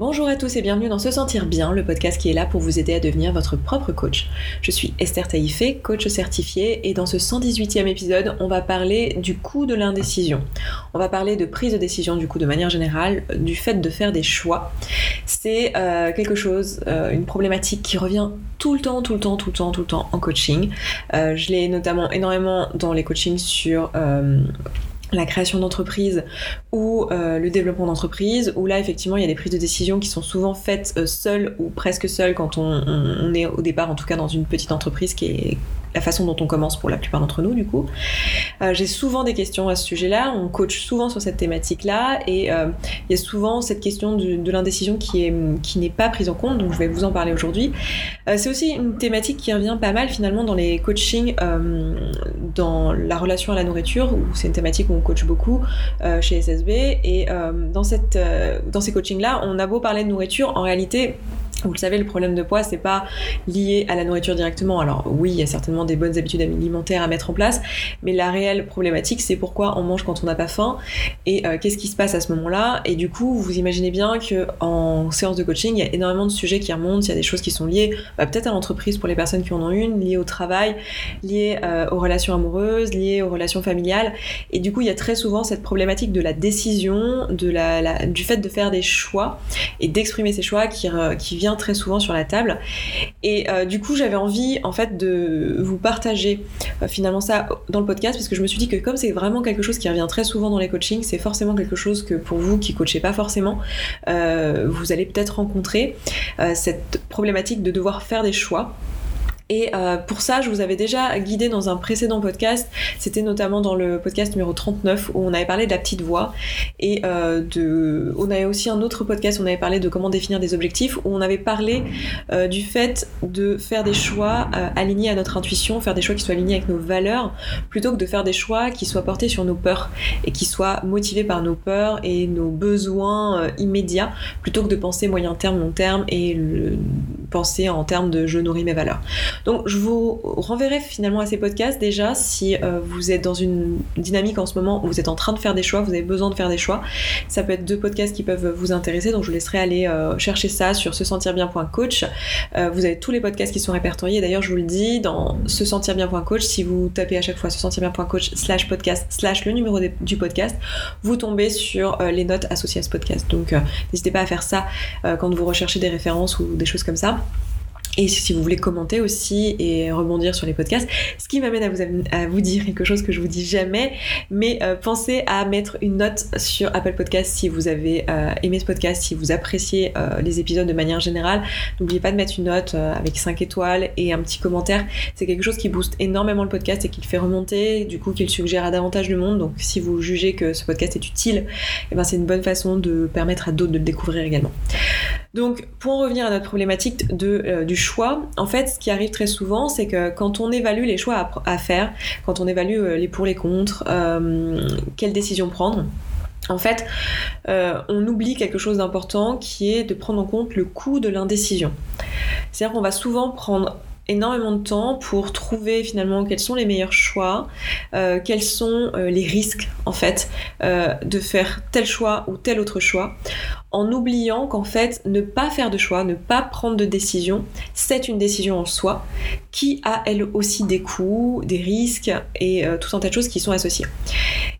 Bonjour à tous et bienvenue dans Se Sentir Bien, le podcast qui est là pour vous aider à devenir votre propre coach. Je suis Esther Taïfé, coach certifiée, et dans ce 118e épisode, on va parler du coût de l'indécision. On va parler de prise de décision du coup de manière générale, du fait de faire des choix. C'est euh, quelque chose, euh, une problématique qui revient tout le temps, tout le temps, tout le temps, tout le temps en coaching. Euh, je l'ai notamment énormément dans les coachings sur la création d'entreprise ou euh, le développement d'entreprise, où là effectivement il y a des prises de décision qui sont souvent faites euh, seules ou presque seules quand on, est au départ en tout cas dans une petite entreprise qui est la façon dont on commence pour la plupart d'entre nous du coup. Euh, j'ai souvent des questions à ce sujet-là, on coach souvent sur cette thématique-là et il y a souvent cette question de, l'indécision qui est qui n'est pas prise en compte, donc je vais vous en parler aujourd'hui. c'est aussi une thématique qui revient pas mal finalement dans les coachings, dans la relation à la nourriture, c'est une thématique où on coach beaucoup chez SSB. Et euh, dans, euh, dans ces coachings-là, on a beau parler de nourriture, en réalité, vous le savez, le problème de poids, c'est pas lié à la nourriture directement. Alors oui, il y a certainement des bonnes habitudes alimentaires à mettre en place, mais la réelle problématique, c'est pourquoi on mange quand on n'a pas faim et euh, qu'est-ce qui se passe à ce moment-là. Et du coup, vous imaginez bien que en séance de coaching, il y a énormément de sujets qui remontent. Il y a des choses qui sont liées bah, peut-être à l'entreprise pour les personnes qui en ont une, liées au travail, liées euh, aux relations amoureuses, liées aux relations familiales. Et du coup, il y a très souvent cette problématique de la décision, de la, du fait de faire des choix et d'exprimer ces choix qui, qui vient très souvent sur la table. Et euh, du coup, j'avais envie en fait de vous partager euh, finalement ça dans le podcast parce que je me suis dit que comme c'est vraiment quelque chose qui revient très souvent dans les coachings, c'est forcément quelque chose que pour vous qui coachez pas forcément, euh, vous allez peut-être rencontrer cette problématique de devoir faire des choix et euh, pour ça, je vous avais déjà guidé dans un précédent podcast. C'était notamment dans le podcast numéro 39 où on avait parlé de la petite voix. Et euh, de... on avait aussi un autre podcast où on avait parlé de comment définir des objectifs, où on avait parlé euh, du fait de faire des choix alignés à notre intuition, faire des choix qui soient alignés avec nos valeurs, plutôt que de faire des choix qui soient portés sur nos peurs et qui soient motivés par nos peurs et nos besoins immédiats, plutôt que de penser moyen terme, long terme et le... penser en termes de je nourris mes valeurs. Donc je vous renverrai finalement à ces podcasts déjà si euh, vous êtes dans une dynamique en ce moment où vous êtes en train de faire des choix, vous avez besoin de faire des choix. Ça peut être deux podcasts qui peuvent vous intéresser, donc je vous laisserai aller euh, chercher ça sur se sentir bien.coach. Euh, vous avez tous les podcasts qui sont répertoriés. D'ailleurs, je vous le dis, dans se sentir bien.coach, si vous tapez à chaque fois se sentir bien.coach slash podcast slash le numéro du podcast, vous tombez sur les notes associées à ce podcast. Donc n'hésitez pas à faire ça quand vous recherchez des références ou des choses comme ça. Et si vous voulez commenter aussi et rebondir sur les podcasts, ce qui m'amène à vous, à vous dire quelque chose que je vous dis jamais, mais euh, pensez à mettre une note sur Apple Podcast si vous avez euh, aimé ce podcast, si vous appréciez euh, les épisodes de manière générale. N'oubliez pas de mettre une note avec 5 étoiles et un petit commentaire. C'est quelque chose qui booste énormément le podcast et qui le fait remonter, du coup qu'il suggère à davantage de monde. Donc si vous jugez que ce podcast est utile, eh ben, c'est une bonne façon de permettre à d'autres de le découvrir également. Donc pour en revenir à notre problématique de, du choix, en fait, ce qui arrive très souvent, c'est que quand on évalue les choix à, faire, quand on évalue euh, les pour les contre, euh, quelle décision prendre, en fait, euh, on oublie quelque chose d'important qui est de prendre en compte le coût de l'indécision. C'est-à-dire qu'on va souvent prendre énormément de temps pour trouver finalement quels sont les meilleurs choix, quels sont les risques en fait de faire tel choix ou tel autre choix, en oubliant qu'en fait, ne pas faire de choix, ne pas prendre de décision, c'est une décision en soi qui a elle aussi des coûts, des risques et euh, tout un tas de choses qui sont associées.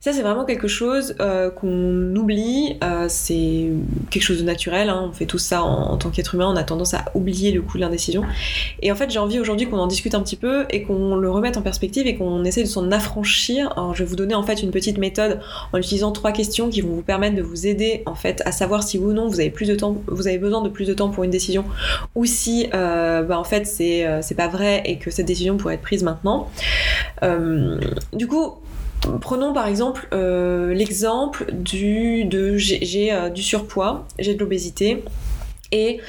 Ça, c'est vraiment quelque chose euh, qu'on oublie, euh, c'est quelque chose de naturel, hein. on fait tout ça en, tant qu'être humain, on a tendance à oublier le coût de l'indécision. Et en fait, j'ai envie aujourd'hui qu'on en discute un petit peu et qu'on le remette en perspective et qu'on essaie de s'en affranchir. Je vais vous donner en fait une petite méthode en utilisant trois questions qui vont vous permettre de vous aider en fait à savoir si vous ou non vous avez plus de temps, vous avez besoin de plus de temps pour une décision, ou si euh, bah, en fait euh, c'est pas vrai et que cette décision pourrait être prise maintenant. Euh, du coup, Prenons par exemple l'exemple du de j'ai du surpoids, j'ai de l'obésité et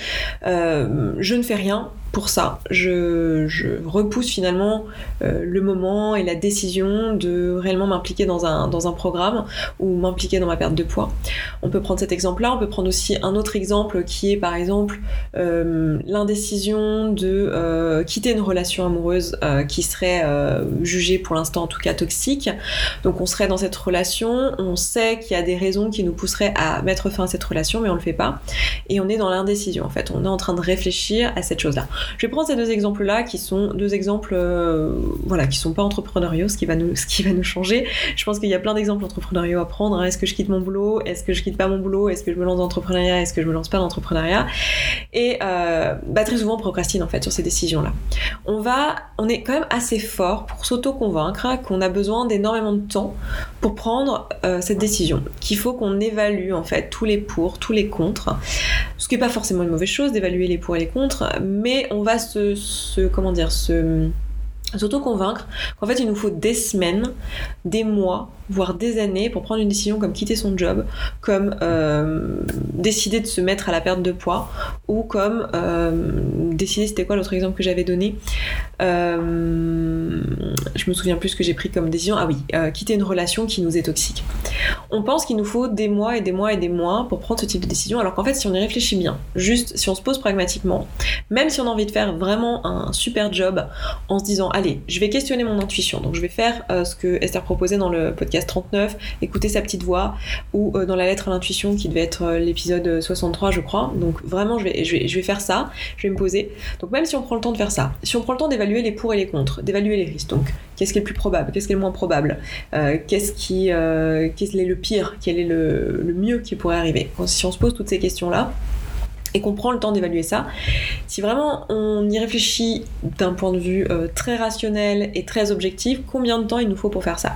je ne fais rien pour ça. Je, repousse finalement euh, le moment et la décision de réellement m'impliquer dans un, dans un programme ou m'impliquer dans ma perte de poids. On peut prendre cet exemple-là, on peut prendre aussi un autre exemple qui est par exemple euh, l'indécision de euh, quitter une relation amoureuse qui serait jugée pour l'instant en tout cas toxique. Donc on serait dans cette relation, on sait qu'il y a des raisons qui nous pousseraient à mettre fin à cette relation, mais on le fait pas. Et on est dans l'indécision en fait. On est en train de réfléchir à cette chose-là. Je vais prendre ces deux exemples-là qui sont deux exemples, euh, voilà, qui sont pas entrepreneuriaux, ce qui va nous, ce qui va nous changer. Je pense qu'il y a plein d'exemples entrepreneuriaux à prendre. Hein. Est-ce que je quitte mon boulot? Est-ce que je quitte pas mon boulot? Est-ce que je me lance dans l'entrepreneuriat? Est-ce que je me lance pas dans l'entrepreneuriat? Et euh, bah, très souvent on procrastine en fait sur ces décisions-là. On va, on est quand même assez fort pour s'auto-convaincre qu'on a besoin d'énormément de temps pour prendre euh, cette décision. Qu'il faut qu'on évalue en fait tous les pour, tous les contre. Ce qui n'est pas forcément une mauvaise chose d'évaluer les pour et les contre, mais va se, comment dire, se s'auto-convaincre qu'en fait il nous faut des semaines, des mois, voire des années pour prendre une décision comme quitter son job, comme euh, décider de se mettre à la perte de poids, ou comme euh, décider, c'était quoi l'autre exemple que j'avais donné? Euh, Je me souviens plus ce que j'ai pris comme décision. Ah oui, quitter une relation qui nous est toxique. On pense qu'il nous faut des mois et des mois et des mois pour prendre ce type de décision, alors qu'en fait si on y réfléchit bien, juste si on se pose pragmatiquement, même si on a envie de faire vraiment un super job en se disant allez, je vais questionner mon intuition, donc je vais faire ce que Esther proposait dans le podcast 39, écouter sa petite voix, ou euh, dans la lettre à l'intuition qui devait être euh, l'épisode 63 je crois. Donc vraiment je vais, faire ça, je vais me poser. Donc même si on prend le temps de faire ça, si on prend le temps d'évaluer les pour et les contre, d'évaluer les risques, donc qu'est-ce qui est le plus probable, qu'est-ce qui est le moins probable, euh, qu'est-ce qui est le pire, quel est le, le mieux qui pourrait arriver. Si on se pose toutes ces questions-là, et qu'on prend le temps d'évaluer ça, si vraiment on y réfléchit d'un point de vue très rationnel et très objectif, combien de temps il nous faut pour faire ça?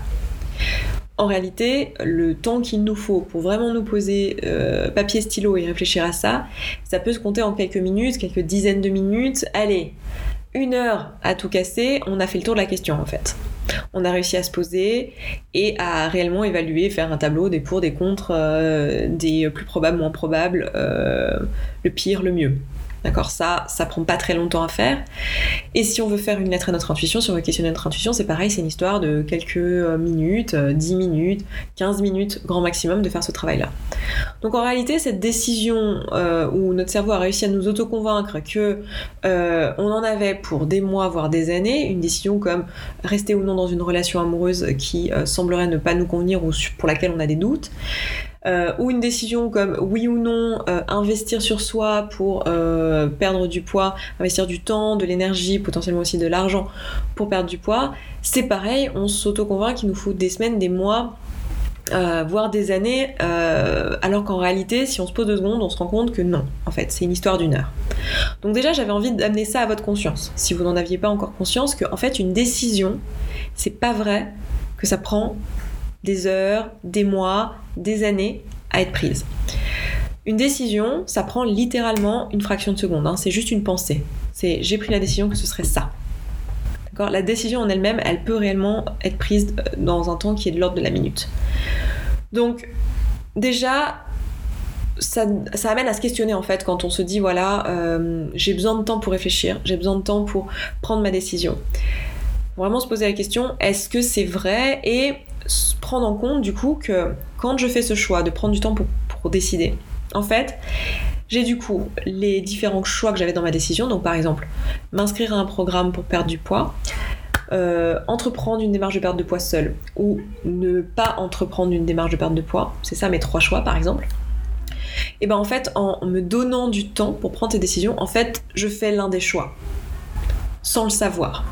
En réalité, le temps qu'il nous faut pour vraiment nous poser euh, papier, stylo et réfléchir à ça, ça peut se compter en quelques minutes, quelques dizaines de minutes. Allez, une heure à tout casser, on a fait le tour de la question en fait. On a réussi à se poser et à réellement évaluer, faire un tableau des pour, des contre, euh, des plus probables, moins probables, euh, le pire, le mieux. D'accord Ça, ça prend pas très longtemps à faire. Et si on veut faire une lettre à notre intuition, si on veut questionner notre intuition, c'est pareil, c'est une histoire de quelques euh, minutes, 10 euh, minutes, 15 minutes, grand maximum, de faire ce travail-là. Donc en réalité, cette décision euh, où notre cerveau a réussi à nous autoconvaincre que on en avait pour des mois, voire des années, une décision comme rester ou non dans une relation amoureuse qui semblerait ne pas nous convenir ou pour laquelle on a des doutes, euh, ou une décision comme oui ou non euh, investir sur soi pour euh, perdre du poids, investir du temps, de l'énergie, potentiellement aussi de l'argent pour perdre du poids, c'est pareil, on s'auto-convainc qu'il nous faut des semaines, des mois, voire des années, alors qu'en réalité, si on se pose deux secondes, on se rend compte que non, en fait, c'est une histoire d'une heure. Donc déjà, j'avais envie d'amener ça à votre conscience, si vous n'en aviez pas encore conscience, que en fait, une décision, c'est pas vrai que ça prend des heures, des mois, des années à être prise. Une décision, ça prend littéralement une fraction de seconde. Hein. C'est juste une pensée. C'est j'ai pris la décision que ce serait ça. La décision en elle-même, elle peut réellement être prise euh, dans un temps qui est de l'ordre de la minute. Donc, déjà, ça, amène à se questionner en fait quand on se dit voilà, euh, j'ai besoin de temps pour réfléchir, j'ai besoin de temps pour prendre ma décision. Vraiment se poser la question est-ce que c'est vrai et prendre en compte du coup que quand je fais ce choix de prendre du temps pour, décider, en fait, j'ai du coup les différents choix que j'avais dans ma décision. Donc par exemple, m'inscrire à un programme pour perdre du poids, euh, entreprendre une démarche de perte de poids seule ou ne pas entreprendre une démarche de perte de poids. C'est ça mes trois choix par exemple. Et ben en fait, en me donnant du temps pour prendre ces décisions, en fait, je fais l'un des choix sans le savoir.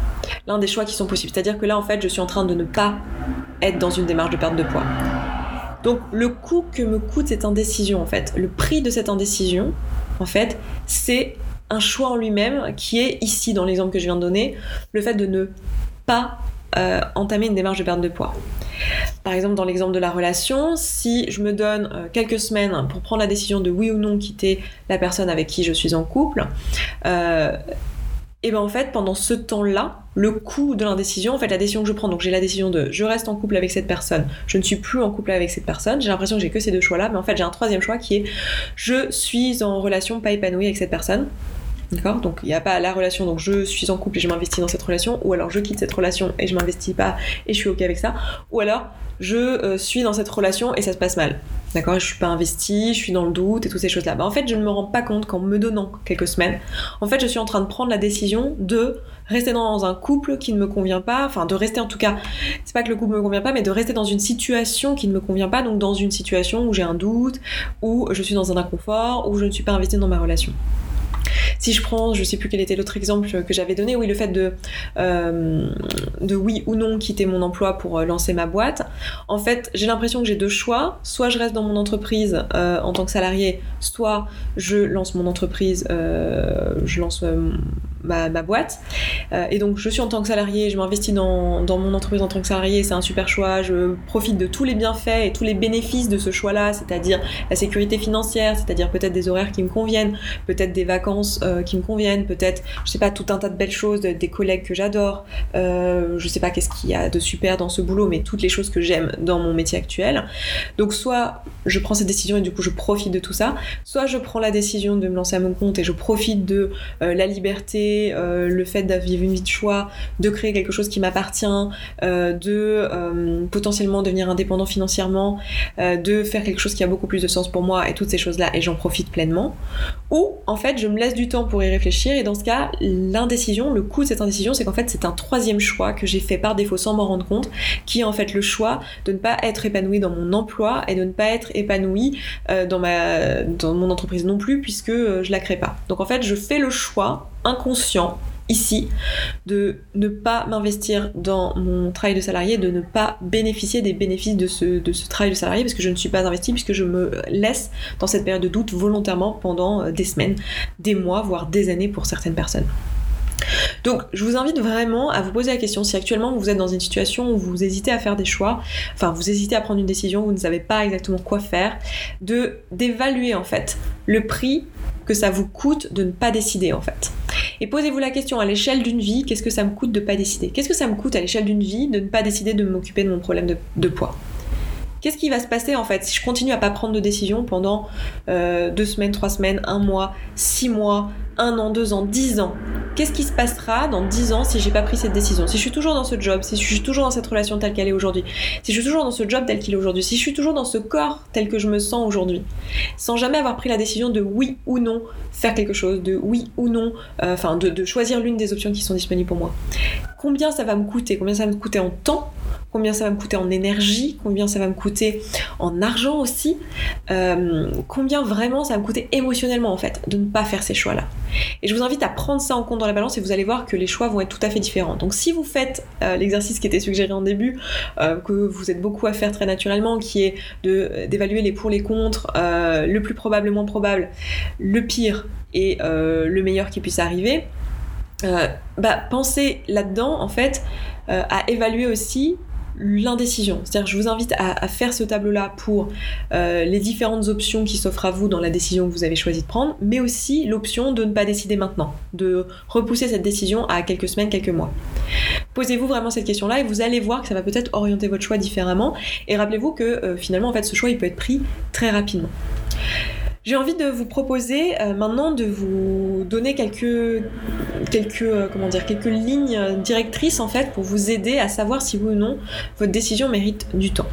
L'un des choix qui sont possibles. C'est-à-dire que là, en fait, je suis en train de ne pas être dans une démarche de perte de poids. Donc le coût que me coûte cette indécision, en fait, le prix de cette indécision, en fait, c'est un choix en lui-même qui est ici, dans l'exemple que je viens de donner, le fait de ne pas euh, entamer une démarche de perte de poids. Par exemple, dans l'exemple de la relation, si je me donne euh, quelques semaines pour prendre la décision de oui ou non quitter la personne avec qui je suis en couple, euh, et ben en fait pendant ce temps-là, le coût de l'indécision, en fait la décision que je prends, donc j'ai la décision de je reste en couple avec cette personne, je ne suis plus en couple avec cette personne, j'ai l'impression que j'ai que ces deux choix-là, mais en fait j'ai un troisième choix qui est je suis en relation pas épanouie avec cette personne. D'accord? Donc il n'y a pas la relation, donc je suis en couple et je m'investis dans cette relation, ou alors je quitte cette relation et je m'investis pas et je suis ok avec ça, ou alors je euh, suis dans cette relation et ça se passe mal. D'accord? Je suis pas investie, je suis dans le doute et toutes ces choses-là. Bah, en fait, je ne me rends pas compte qu'en me donnant quelques semaines, en fait, je suis en train de prendre la décision de rester dans un couple qui ne me convient pas, enfin de rester en tout cas, c'est pas que le couple me convient pas, mais de rester dans une situation qui ne me convient pas, donc dans une situation où j'ai un doute, où je suis dans un inconfort, où je ne suis pas investie dans ma relation. Si je prends, je sais plus quel était l'autre exemple que j'avais donné, oui, le fait de, euh, de oui ou non quitter mon emploi pour euh, lancer ma boîte, en fait, j'ai l'impression que j'ai deux choix. Soit je reste dans mon entreprise euh, en tant que salarié, soit je lance mon entreprise, je lance ma, boîte. et donc, je suis en tant que salarié, je m'investis dans, dans, mon entreprise en tant que salarié, c'est un super choix. Je profite de tous les bienfaits et tous les bénéfices de ce choix-là, c'est-à-dire la sécurité financière, c'est-à-dire peut-être des horaires qui me conviennent, peut-être des vacances euh, qui me conviennent, peut-être, je sais pas, tout un tas de belles choses, des collègues que j'adore, euh, je sais pas qu'est-ce qu'il y a de super dans ce boulot, mais toutes les choses que j'aime dans mon métier actuel. Donc soit je prends cette décision et du coup je profite de tout ça, soit je prends la décision de me lancer à mon compte et je profite de euh, la liberté, le fait vivre une vie de choix, de créer quelque chose qui m'appartient, de potentiellement devenir indépendant financièrement, de faire quelque chose qui a beaucoup plus de sens pour moi et toutes ces choses-là et j'en profite pleinement. Ou en fait je me laisse du temps pour y réfléchir. Et dans ce cas, l'indécision, le coût de cette indécision, c'est qu'en fait, c'est un troisième choix que j'ai fait par défaut sans m'en rendre compte, qui est en fait le choix de ne pas être épanoui dans mon emploi et de ne pas être épanoui euh, dans, ma, dans mon entreprise non plus, puisque euh, je la crée pas. Donc en fait, je fais le choix inconscient ici de ne pas m'investir dans mon travail de salarié, de ne pas bénéficier des bénéfices de ce, de ce travail de salarié parce que je ne suis pas investi, puisque je me laisse dans cette période de doute volontairement pendant euh, des semaines, des mois, voire des années pour certaines personnes. Donc, je vous invite vraiment à vous poser la question si actuellement vous êtes dans une situation où vous hésitez à faire des choix, enfin vous hésitez à prendre une décision, vous ne savez pas exactement quoi faire, de d'évaluer en fait le prix que ça vous coûte de ne pas décider en fait. Et posez-vous la question à l'échelle d'une vie, qu'est-ce que ça me coûte de ne pas décider? Qu'est-ce que ça me coûte à l'échelle d'une vie de ne pas décider de m'occuper de mon problème de, poids? Qu'est-ce qui va se passer en fait si je continue à pas prendre de décision pendant euh, deux semaines, trois semaines, un mois, six mois, un an, deux ans, dix ans? Qu'est-ce qui se passera dans dix ans si j'ai pas pris cette décision? Si je suis toujours dans ce job, si je suis toujours dans cette relation telle qu'elle est aujourd'hui, si je suis toujours dans ce job tel qu'il est aujourd'hui, si je suis toujours dans ce corps tel que je me sens aujourd'hui, sans jamais avoir pris la décision de oui ou non faire quelque chose, de oui ou non, euh, enfin de choisir l'une des options qui sont disponibles pour moi. Combien ça va me coûter Combien ça va me coûter en temps combien ça va me coûter en énergie, combien ça va me coûter en argent aussi, euh, combien vraiment ça va me coûter émotionnellement en fait de ne pas faire ces choix-là. Et je vous invite à prendre ça en compte dans la balance et vous allez voir que les choix vont être tout à fait différents. Donc si vous faites euh, l'exercice qui était suggéré en début, euh, que vous êtes beaucoup à faire très naturellement, qui est d'évaluer les pour les contre, le plus probable, le moins probable, le pire et le meilleur qui puisse arriver, bah, pensez là-dedans en fait à évaluer aussi l'indécision. C'est-à-dire je vous invite à, faire ce tableau-là pour euh, les différentes options qui s'offrent à vous dans la décision que vous avez choisi de prendre, mais aussi l'option de ne pas décider maintenant, de repousser cette décision à quelques semaines, quelques mois. Posez-vous vraiment cette question-là et vous allez voir que ça va peut-être orienter votre choix différemment. Et rappelez-vous que euh, finalement, en fait, ce choix, il peut être pris très rapidement. J'ai envie de vous proposer euh, maintenant de vous donner quelques, quelques, euh, quelques lignes directrices en fait pour vous aider à savoir si oui ou non votre décision mérite du temps.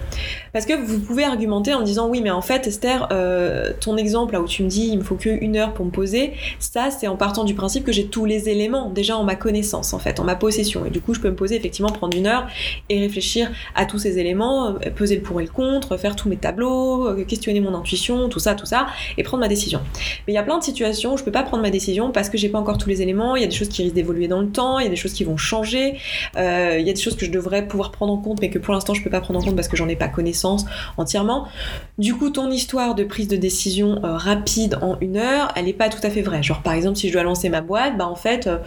Parce que vous pouvez argumenter en disant oui mais en fait Esther, euh, ton exemple là où tu me dis il me faut que une heure pour me poser, ça c'est en partant du principe que j'ai tous les éléments déjà en ma connaissance en fait, en ma possession. Et du coup je peux me poser effectivement prendre une heure et réfléchir à tous ces éléments, peser le pour et le contre, faire tous mes tableaux, questionner mon intuition, tout ça, tout ça, et prendre ma décision. Mais il y a plein de situations où je peux pas prendre ma décision parce que j'ai pas encore tous les éléments, il y a des choses qui risquent d'évoluer dans le temps, il y a des choses qui vont changer, euh, il y a des choses que je devrais pouvoir prendre en compte mais que pour l'instant je peux pas prendre en compte parce que j'en ai pas connaissance entièrement. Du coup, ton histoire de prise de décision euh, rapide en une heure, elle est pas tout à fait vraie. Genre par exemple, si je dois lancer ma boîte, bah en fait, euh,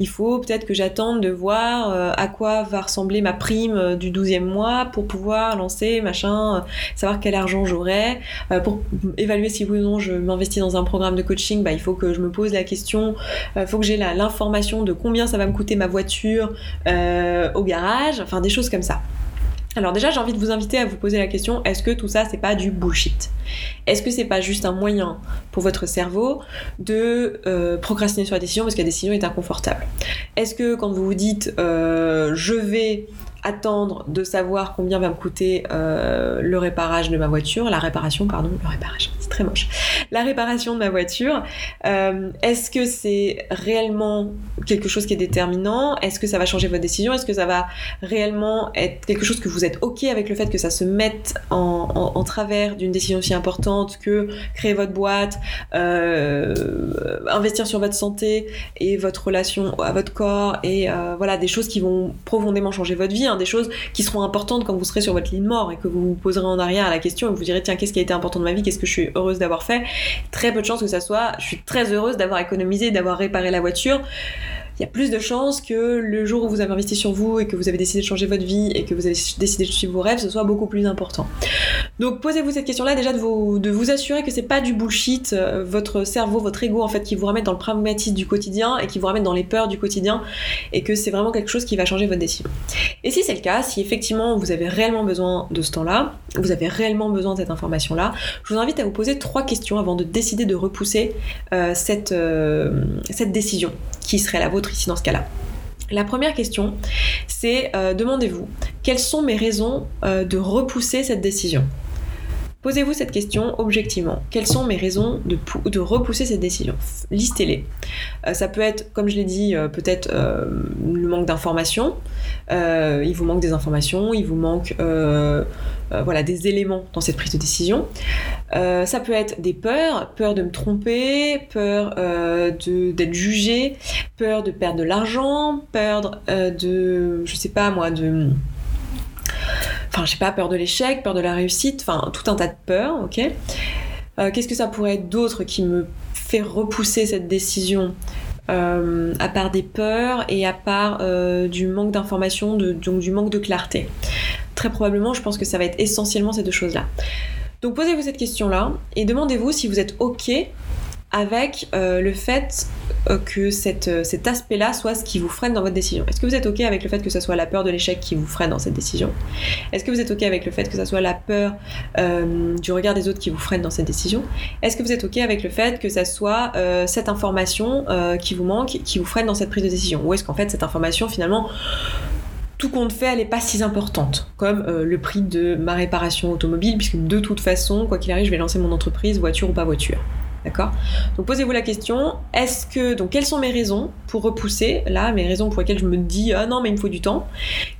il faut peut-être que j'attende de voir à quoi va ressembler ma prime du 12e mois pour pouvoir lancer machin, savoir quel argent j'aurai, pour évaluer si oui ou non je m'investis dans un programme de coaching, bah, il faut que je me pose la question, il euh, faut que j'ai l'information de combien ça va me coûter ma voiture euh, au garage, enfin des choses comme ça. Alors déjà, j'ai envie de vous inviter à vous poser la question est-ce que tout ça c'est pas du bullshit? Est-ce que c'est pas juste un moyen pour votre cerveau de euh, procrastiner sur la décision parce que la décision est inconfortable? Est-ce que quand vous vous dites euh, je vais attendre de savoir combien va me coûter euh, le réparage de ma voiture, la réparation, pardon, le réparage, c'est très moche. La réparation de ma voiture, euh, est-ce que c'est réellement quelque chose qui est déterminant? Est-ce que ça va changer votre décision? Est-ce que ça va réellement être quelque chose que vous êtes OK avec le fait que ça se mette en, travers d'une décision aussi importante que créer votre boîte, euh, investir sur votre santé et votre relation à votre corps et euh, voilà des choses qui vont profondément changer votre vie hein, des choses qui seront importantes quand vous serez sur votre ligne mort et que vous vous poserez en arrière la question et vous direz tiens qu'est-ce qui a été important de ma vie, qu'est-ce que je suis heureuse d'avoir fait? Très peu de chances que ça soit. Je suis très heureuse d'avoir économisé, d'avoir réparé la voiture il y a plus de chances que le jour où vous avez investi sur vous et que vous avez décidé de changer votre vie et que vous avez décidé de suivre vos rêves, ce soit beaucoup plus important. Donc posez-vous cette question-là déjà de vous, assurer que c'est pas du bullshit, euh, votre cerveau, votre ego en fait qui vous ramène dans le pragmatisme du quotidien et qui vous ramène dans les peurs du quotidien et que c'est vraiment quelque chose qui va changer votre décision. Et si c'est le cas, si effectivement vous avez réellement besoin de ce temps-là, vous avez réellement besoin de cette information-là, je vous invite à vous poser trois questions avant de décider de repousser euh, euh, cette décision qui serait la vôtre ici dans ce cas-là. La première question, c'est euh, demandez-vous quelles sont mes raisons euh, de repousser cette décision? Posez-vous cette question objectivement. Quelles sont mes raisons de, repousser cette décision? Listez-les. Euh, ça peut être, comme je l'ai dit, euh, peut-être euh, le manque d'informations. il vous manque des informations, il vous manque voilà, des éléments dans cette prise de décision. ça peut être des peurs, peur de me tromper, peur d'être jugé, peur de perdre de l'argent, peur de, je sais pas moi, de enfin je sais pas, peur de l'échec, peur de la réussite, enfin tout un tas de peurs, ok euh, Qu'est-ce que ça pourrait être d'autre qui me fait repousser cette décision euh, à part des peurs et à part euh, du manque d'information, donc du manque de clarté? Très probablement, je pense que ça va être essentiellement ces deux choses-là. Donc posez-vous cette question-là et demandez-vous si vous êtes OK avec euh, le fait euh, que euh, cet aspect-là soit ce qui vous freine dans votre décision. Est-ce que vous êtes OK avec le fait que ce soit la peur de l'échec qui vous freine dans cette décision? Est-ce que vous êtes OK avec le fait que ce soit la peur du regard des autres qui vous freine dans cette décision? Est-ce que vous êtes OK avec le fait que ce soit cette information qui vous manque, qui vous freine dans cette prise de décision? Ou est-ce qu'en fait cette information finalement tout compte fait, elle n'est pas si importante, comme le prix de ma réparation automobile, puisque de toute façon, quoi qu'il arrive, je vais lancer mon entreprise, voiture ou pas voiture. D'accord? Donc posez-vous la question, est-ce que donc quelles sont mes raisons pour repousser là, mes raisons pour lesquelles je me dis ah non mais il me faut du temps?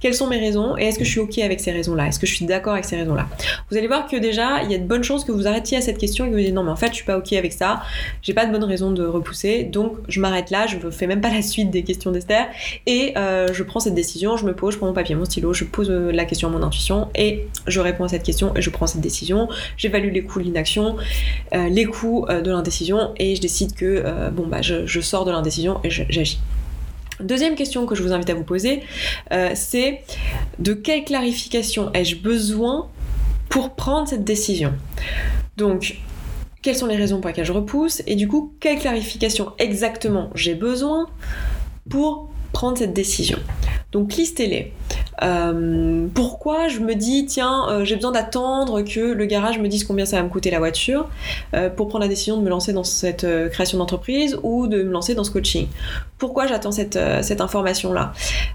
Quelles sont mes raisons et est-ce que je suis OK avec ces raisons-là? Est-ce que je suis d'accord avec ces raisons-là? Vous allez voir que déjà, il y a de bonnes chances que vous arrêtiez à cette question et que vous dites non mais en fait, je suis pas OK avec ça. J'ai pas de bonnes raisons de repousser. Donc je m'arrête là, je ne fais même pas la suite des questions d'Esther et euh, je prends cette décision, je me pose, je prends mon papier, mon stylo, je pose euh, la question à mon intuition et je réponds à cette question et je prends cette décision. J'évalue les coûts de l'inaction, euh, les coûts de l'indécision et je décide que euh, bon bah je, sors de l'indécision et j'agis. Deuxième question que je vous invite à vous poser, euh, c'est de quelle clarification ai-je besoin pour prendre cette décision? Donc, quelles sont les raisons pour lesquelles je repousse et du coup, quelle clarification exactement j'ai besoin pour prendre cette décision? Donc listez-les. Euh, pourquoi je me dis tiens euh, j'ai besoin d'attendre que le garage me dise combien ça va me coûter la voiture euh, pour prendre la décision de me lancer dans cette création d'entreprise ou de me lancer dans ce coaching? Pourquoi j'attends cette, cette information là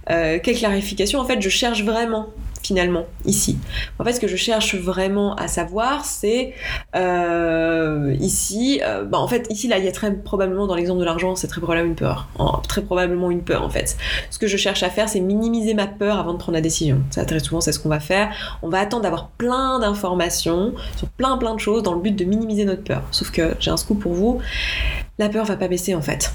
quelle clarification? En fait je cherche vraiment finalement ici. En fait, ce que je cherche vraiment à savoir, c'est euh, ici, euh, bah, en fait, ici là, il y a très probablement dans l'exemple de l'argent, c'est très probablement une peur, très probablement une peur en fait. Ce que je cherche à faire, c'est minimiser ma peur avant de prendre la décision. Ça très souvent, c'est ce qu'on va faire. On va attendre d'avoir plein d'informations sur plein plein de choses dans le but de minimiser notre peur. Sauf que j'ai un scoop pour vous, la peur va pas baisser en fait.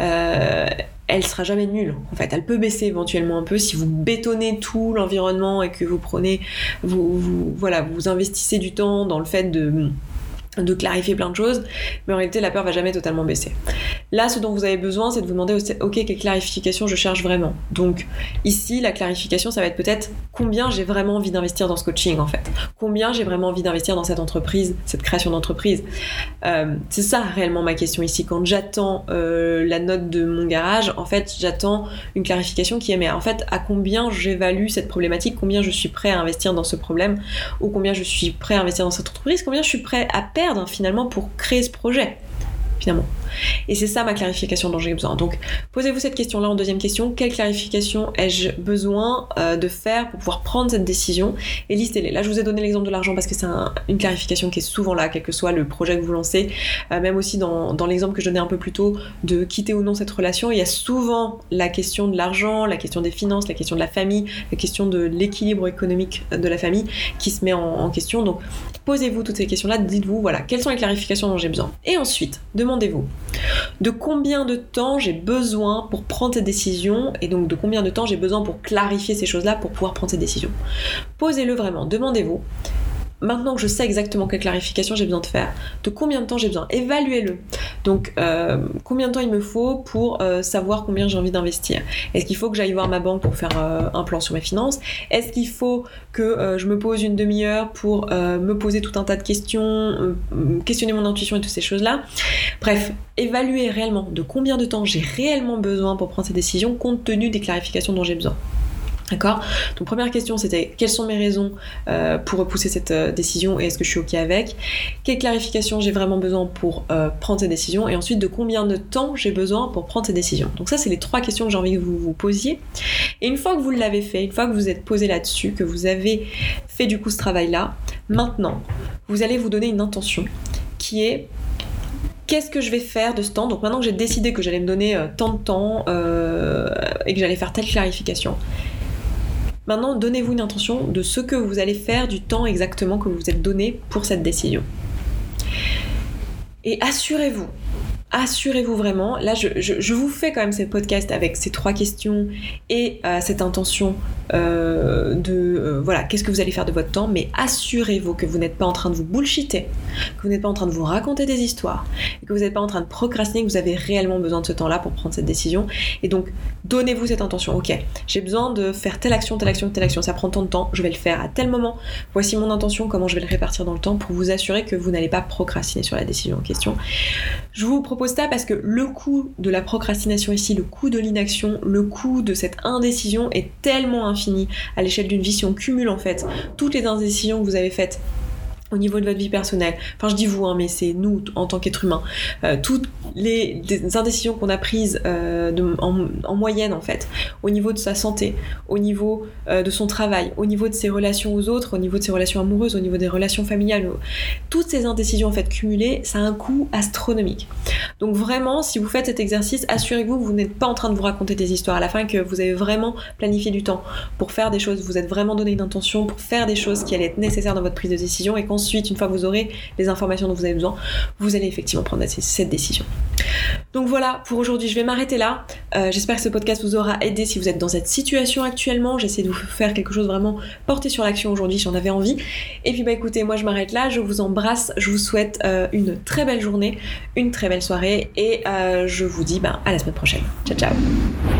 Euh, elle sera jamais nulle. En fait, elle peut baisser éventuellement un peu si vous bétonnez tout l'environnement et que vous prenez, vous, voilà, vous investissez du temps dans le fait de de clarifier plein de choses, mais en réalité la peur va jamais totalement baisser. Là, ce dont vous avez besoin, c'est de vous demander, ok, quelle clarification je cherche vraiment. Donc ici, la clarification, ça va être peut-être combien j'ai vraiment envie d'investir dans ce coaching en fait, combien j'ai vraiment envie d'investir dans cette entreprise, cette création d'entreprise. Euh, c'est ça réellement ma question ici. Quand j'attends euh, la note de mon garage, en fait, j'attends une clarification qui est, mais en fait, à combien j'évalue cette problématique, combien je suis prêt à investir dans ce problème, ou combien je suis prêt à investir dans cette entreprise, combien je suis prêt à perdre finalement pour créer ce projet finalement. Et c'est ça ma clarification dont j'ai besoin. Donc posez-vous cette question-là en deuxième question. Quelle clarification ai-je besoin euh, de faire pour pouvoir prendre cette décision Et listez-les. Là, je vous ai donné l'exemple de l'argent parce que c'est une clarification qui est souvent là, quel que soit le projet que vous lancez. Euh, même aussi dans, l'exemple que je donnais un peu plus tôt de quitter ou non cette relation, il y a souvent la question de l'argent, la question des finances, la question de la famille, la question de l'équilibre économique de la famille qui se met en, en question. Donc posez-vous toutes ces questions-là, dites-vous, voilà, quelles sont les clarifications dont j'ai besoin. Et ensuite, demandez-vous de combien de temps j'ai besoin pour prendre cette décision et donc de combien de temps j'ai besoin pour clarifier ces choses-là pour pouvoir prendre cette décision. Posez-le vraiment, demandez-vous maintenant que je sais exactement quelle clarification j'ai besoin de faire, de combien de temps j'ai besoin, évaluez-le. Donc, euh, combien de temps il me faut pour euh, savoir combien j'ai envie d'investir? Est-ce qu'il faut que j'aille voir ma banque pour faire euh, un plan sur mes finances? Est-ce qu'il faut que je me pose une demi-heure pour me poser tout un tas de questions, questionner mon intuition et toutes ces choses-là? Bref, évaluez réellement de combien de temps j'ai réellement besoin pour prendre ces décisions compte tenu des clarifications dont j'ai besoin. D'accord? Donc première question c'était quelles sont mes raisons euh, pour repousser cette euh, décision et est-ce que je suis ok avec? Quelle clarification j'ai vraiment besoin pour euh, prendre cette décision? Et ensuite de combien de temps j'ai besoin pour prendre cette décision? Donc ça c'est les trois questions que j'ai envie que vous vous posiez. Et une fois que vous l'avez fait, une fois que vous êtes posé là-dessus, que vous avez fait du coup ce travail-là, maintenant vous allez vous donner une intention qui est qu'est-ce que je vais faire de ce temps? Donc maintenant que j'ai décidé que j'allais me donner tant de temps et que j'allais faire telle clarification, Maintenant, donnez-vous une intention de ce que vous allez faire du temps exactement que vous vous êtes donné pour cette décision. Et assurez-vous assurez-vous vraiment, là je, vous fais quand même ce podcast avec ces trois questions et euh, cette intention euh, de euh, voilà, qu'est-ce que vous allez faire de votre temps, mais assurez-vous que vous n'êtes pas en train de vous bullshiter, que vous n'êtes pas en train de vous raconter des histoires, que vous n'êtes pas en train de procrastiner, que vous avez réellement besoin de ce temps-là pour prendre cette décision. Et donc donnez-vous cette intention, ok, j'ai besoin de faire telle action, telle action, telle action, ça prend tant de temps, je vais le faire à tel moment, voici mon intention, comment je vais le répartir dans le temps pour vous assurer que vous n'allez pas procrastiner sur la décision en question. Je vous propose ça parce que le coût de la procrastination ici, le coût de l'inaction, le coût de cette indécision est tellement à l'échelle d'une vie si on cumule en fait toutes les indécisions que vous avez faites au niveau de votre vie personnelle. Enfin, je dis vous, hein, mais c'est nous en tant qu'être humain. Euh, toutes les, indécisions qu'on a prises euh, en, moyenne, en fait, au niveau de sa santé, au niveau euh, de son travail, au niveau de ses relations aux autres, au niveau de ses relations amoureuses, au niveau des relations familiales, toutes ces indécisions en fait cumulées, ça a un coût astronomique. Donc vraiment, si vous faites cet exercice, assurez-vous que vous n'êtes pas en train de vous raconter des histoires à la fin, que vous avez vraiment planifié du temps pour faire des choses, vous êtes vraiment donné une intention pour faire des choses qui allaient être nécessaires dans votre prise de décision et ensuite, une fois que vous aurez les informations dont vous avez besoin, vous allez effectivement prendre cette décision. Donc voilà, pour aujourd'hui, je vais m'arrêter là. Euh, j'espère que ce podcast vous aura aidé si vous êtes dans cette situation actuellement. J'essaie de vous faire quelque chose vraiment porté sur l'action aujourd'hui j'en avais envie. Et puis bah écoutez, moi je m'arrête là, je vous embrasse, je vous souhaite euh, une très belle journée, une très belle soirée et euh, je vous dis bah, à la semaine prochaine. Ciao ciao